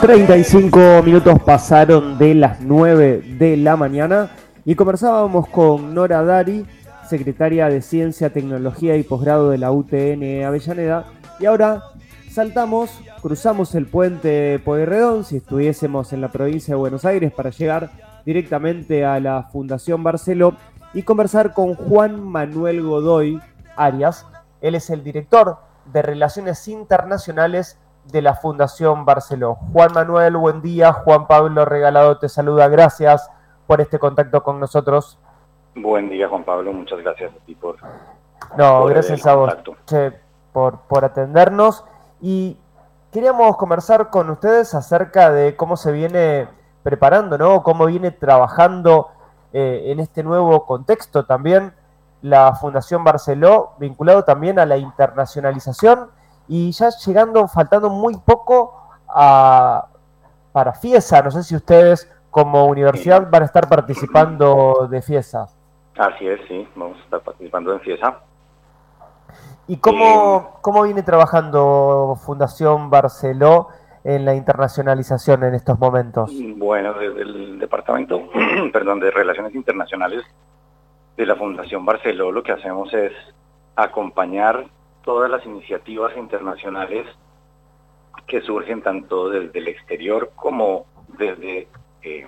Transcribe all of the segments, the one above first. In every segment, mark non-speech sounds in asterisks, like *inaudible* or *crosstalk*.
35 minutos pasaron de las 9 de la mañana y conversábamos con Nora Dari, secretaria de Ciencia, Tecnología y Posgrado de la UTN Avellaneda. Y ahora saltamos, cruzamos el puente Pueyrredón, si estuviésemos en la provincia de Buenos Aires, para llegar directamente a la Fundación Barceló y conversar con Juan Manuel Godoy Arias. Él es el director de Relaciones Internacionales de la Fundación Barceló. Juan Manuel, buen día. Juan Pablo Regalado te saluda. Gracias por este contacto con nosotros. Buen día, Juan Pablo. Muchas gracias a ti por. No, gracias a vos por, por atendernos. Y queríamos conversar con ustedes acerca de cómo se viene preparando, ¿no? Cómo viene trabajando eh, en este nuevo contexto también la Fundación Barceló, vinculado también a la internacionalización y ya llegando, faltando muy poco a, para FIESA. No sé si ustedes como universidad van a estar participando de FIESA. Así es, sí, vamos a estar participando en FIESA. ¿Y cómo, cómo viene trabajando Fundación Barceló en la internacionalización en estos momentos? Bueno, desde el Departamento *clears throat* perdón, de Relaciones Internacionales de la Fundación Barceló lo que hacemos es acompañar todas las iniciativas internacionales que surgen tanto desde el exterior como desde eh,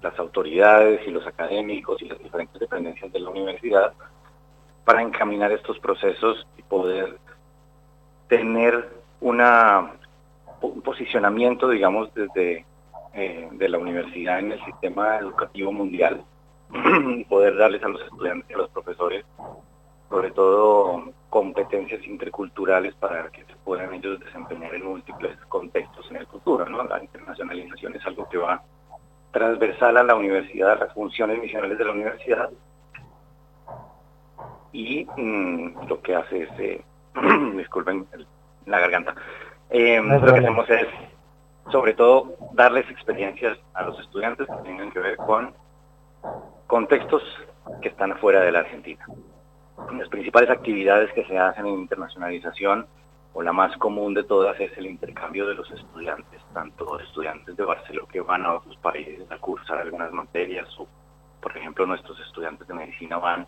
las autoridades y los académicos y las diferentes dependencias de la universidad para encaminar estos procesos y poder tener un posicionamiento, digamos, desde eh, de la universidad en el sistema educativo mundial, *clears throat* y poder darles a los estudiantes a los profesores sobre todo competencias interculturales para que se puedan ellos desempeñar en múltiples contextos en el futuro. ¿no? La internacionalización es algo que va transversal a la universidad, a las funciones misionales de la universidad, y mm, lo que hace es, eh, *clears throat* disculpen la garganta, eh, lo que hacemos es sobre todo darles experiencias a los estudiantes que tengan que ver con contextos que están afuera de la Argentina. Las principales actividades que se hacen en internacionalización, o la más común de todas, es el intercambio de los estudiantes, tanto estudiantes de Barcelona que van a otros países a cursar algunas materias, o por ejemplo nuestros estudiantes de medicina van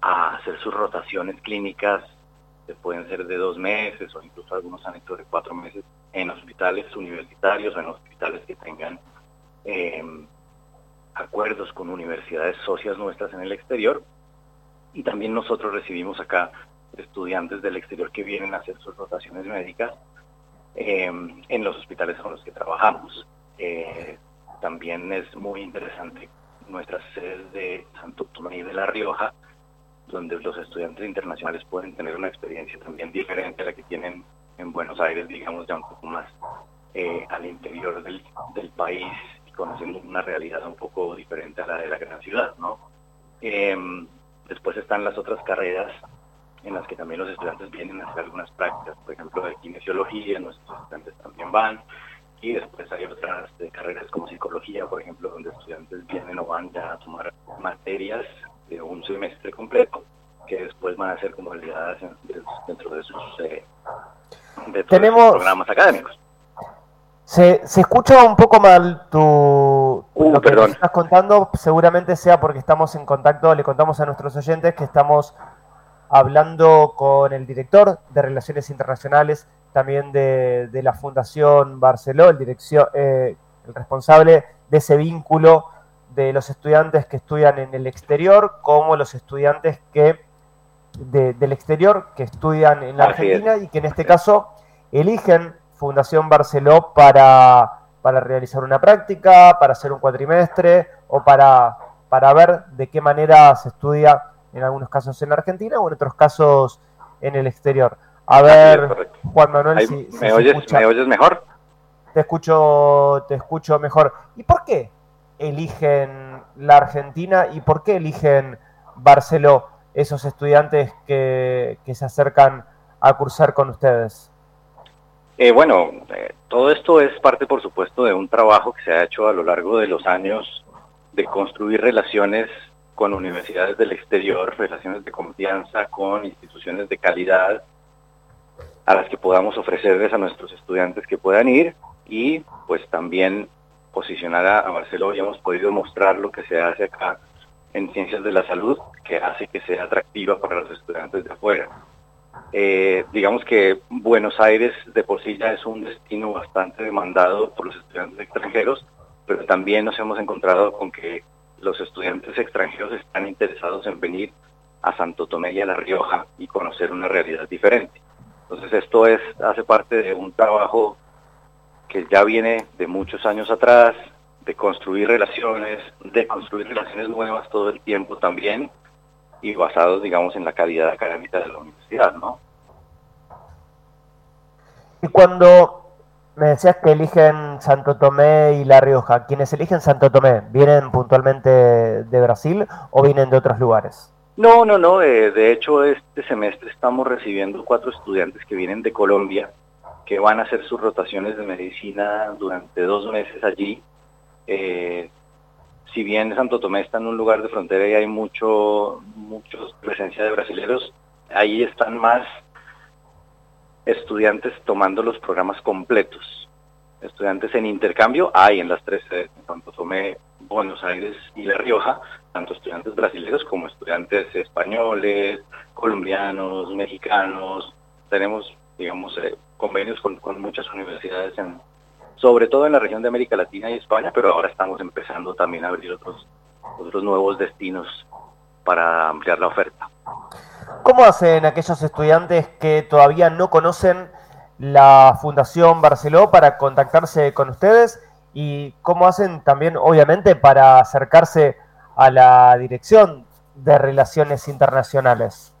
a hacer sus rotaciones clínicas, que pueden ser de dos meses o incluso algunos han hecho de cuatro meses en hospitales universitarios o en hospitales que tengan eh, acuerdos con universidades socias nuestras en el exterior y también nosotros recibimos acá estudiantes del exterior que vienen a hacer sus rotaciones médicas em, en los hospitales con los que trabajamos. Eh, también es muy interesante nuestras sedes de Santo Tomé y de La Rioja, donde los estudiantes internacionales pueden tener una experiencia también diferente a la que tienen en Buenos Aires, digamos ya un poco más eh, al interior del, país y conociendo una realidad un poco diferente a la de la gran ciudad, ¿no? Después están las otras carreras en las que también los estudiantes vienen a hacer algunas prácticas, por ejemplo de kinesiología, nuestros estudiantes también van, y después hay otras de carreras como psicología, por ejemplo, donde estudiantes vienen o van ya a tomar materias de un semestre completo, que después van a ser como convalidadas dentro de sus, eh, de programas académicos. Se, se escucha un poco mal tu, uh, lo que estás contando, seguramente sea porque estamos en contacto, le contamos a nuestros oyentes que estamos hablando con el director de Relaciones Internacionales, también de, la Fundación Barceló, el, dirección, eh, el responsable de ese vínculo de los estudiantes que estudian en el exterior, como los estudiantes que del exterior que estudian en la Argentina y que en este caso eligen Fundación Barceló para, para realizar una práctica, para hacer un cuatrimestre o para, para ver de qué manera se estudia en algunos casos en la Argentina o en otros casos en el exterior. A ver, Juan Manuel, si, ¿me, oyes, ¿me oyes mejor? Te escucho, te escucho mejor. ¿Y por qué eligen la Argentina y por qué eligen Barceló esos estudiantes que, que se acercan a cursar con ustedes? Eh, bueno, eh, todo esto es parte, por supuesto, de un trabajo que se ha hecho a lo largo de los años de construir relaciones con universidades del exterior, relaciones de confianza con instituciones de calidad a las que podamos ofrecerles a nuestros estudiantes que puedan ir y pues también posicionar a, Barcelona y hemos podido mostrar lo que se hace acá en ciencias de la salud que hace que sea atractiva para los estudiantes de afuera. Eh, digamos que Buenos Aires de por sí ya es un destino bastante demandado por los estudiantes extranjeros, pero también nos hemos encontrado con que los estudiantes extranjeros están interesados en venir a Santo Tomé y a La Rioja y conocer una realidad diferente. Entonces esto es hace parte de un trabajo que ya viene de muchos años atrás, de construir relaciones, de construir relaciones nuevas todo el tiempo también y basados, digamos, en la calidad académica de la universidad, ¿no? Y cuando me decías que eligen Santo Tomé y La Rioja, ¿quienes eligen Santo Tomé vienen puntualmente de Brasil o vienen de otros lugares? No, no, no. Eh, de hecho, este semestre estamos recibiendo cuatro estudiantes que vienen de Colombia, que van a hacer sus rotaciones de medicina durante dos meses allí. Eh, si bien Santo Tomé está en un lugar de frontera y hay mucho, mucho presencia de brasileños, ahí están más estudiantes tomando los programas completos. Estudiantes en intercambio hay en las tres sedes, en Santo Tomé, Buenos Aires y La Rioja, tanto estudiantes brasileños como estudiantes españoles, colombianos, mexicanos. Tenemos, digamos, eh, convenios con, muchas universidades, en, sobre todo en la región de América Latina y España, pero ahora estamos empezando también a abrir otros, otros nuevos destinos para ampliar la oferta. ¿Cómo hacen aquellos estudiantes que todavía no conocen la Fundación Barceló para contactarse con ustedes? ¿Y cómo hacen también, obviamente, para acercarse a la Dirección de Relaciones Internacionales?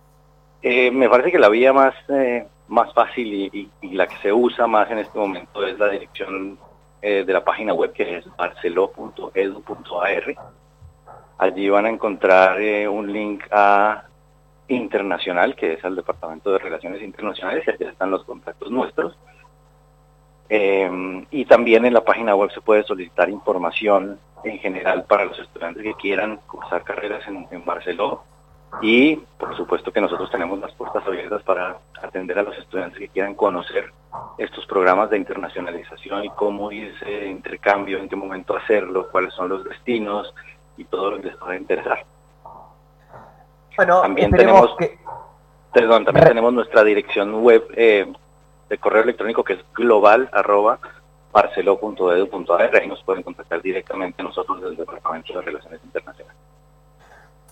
Eh, me parece que la vía más, eh, más fácil y, la que se usa más en este momento es la dirección eh, de la página web que es barcelo.edu.ar. Allí van a encontrar un link a Internacional, que es el Departamento de Relaciones Internacionales, y allí están los contactos nuestros. y también en la página web se puede solicitar información en general para los estudiantes que quieran cursar carreras en, en Barcelona y por supuesto que nosotros tenemos las puertas abiertas para atender a los estudiantes que quieran conocer estos programas de internacionalización y cómo irse intercambio, en qué momento hacerlo, cuáles son los destinos y todo lo que les pueda interesar. Bueno, también tenemos que... Perdón, también tenemos nuestra dirección web eh, de correo electrónico que es global arroba ahí nos pueden contactar directamente nosotros desde el Departamento de Relaciones Internacionales.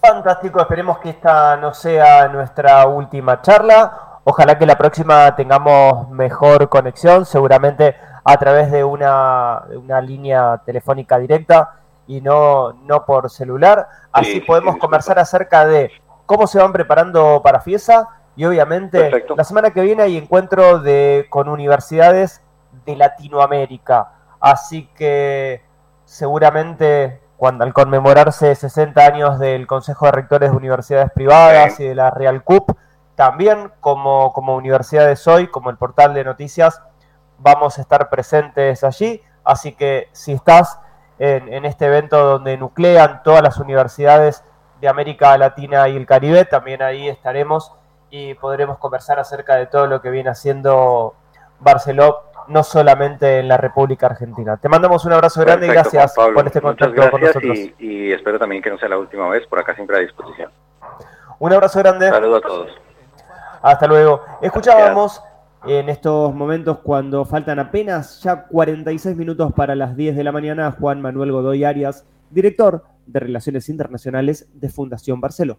Fantástico, esperemos que esta no sea nuestra última charla. Ojalá que la próxima tengamos mejor conexión, seguramente a través de una, una línea telefónica directa y no, no por celular. Así podemos conversar acerca de cómo se van preparando para FIESA y obviamente la semana que viene hay encuentro de, con universidades de Latinoamérica. Así que seguramente cuando al conmemorarse 60 años del Consejo de Rectores de Universidades Privadas y de la Real CUP, también como, como universidades hoy, como el portal de noticias, vamos a estar presentes allí. Así que si estás en, en este evento donde nuclean todas las universidades de América Latina y el Caribe, también ahí estaremos y podremos conversar acerca de todo lo que viene haciendo Barcelona no solamente en la República Argentina. Te mandamos un abrazo grande y gracias por este contacto con nosotros. Y, espero también que no sea la última vez, por acá siempre a disposición. Un abrazo grande. Saludos a todos. Hasta luego. Escuchábamos en estos momentos cuando faltan apenas ya 46 minutos para las 10 de la mañana Juan Manuel Godoy Arias, director de Relaciones Internacionales de Fundación Barceló.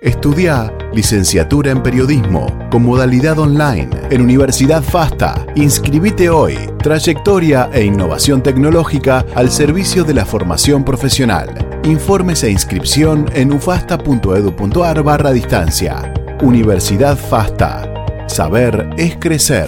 Estudia licenciatura en periodismo con modalidad online en Universidad FASTA. Inscribite hoy. Trayectoria e innovación tecnológica al servicio de la formación profesional. Informes e inscripción en ufasta.edu.ar barra distancia. Universidad FASTA. Saber es crecer.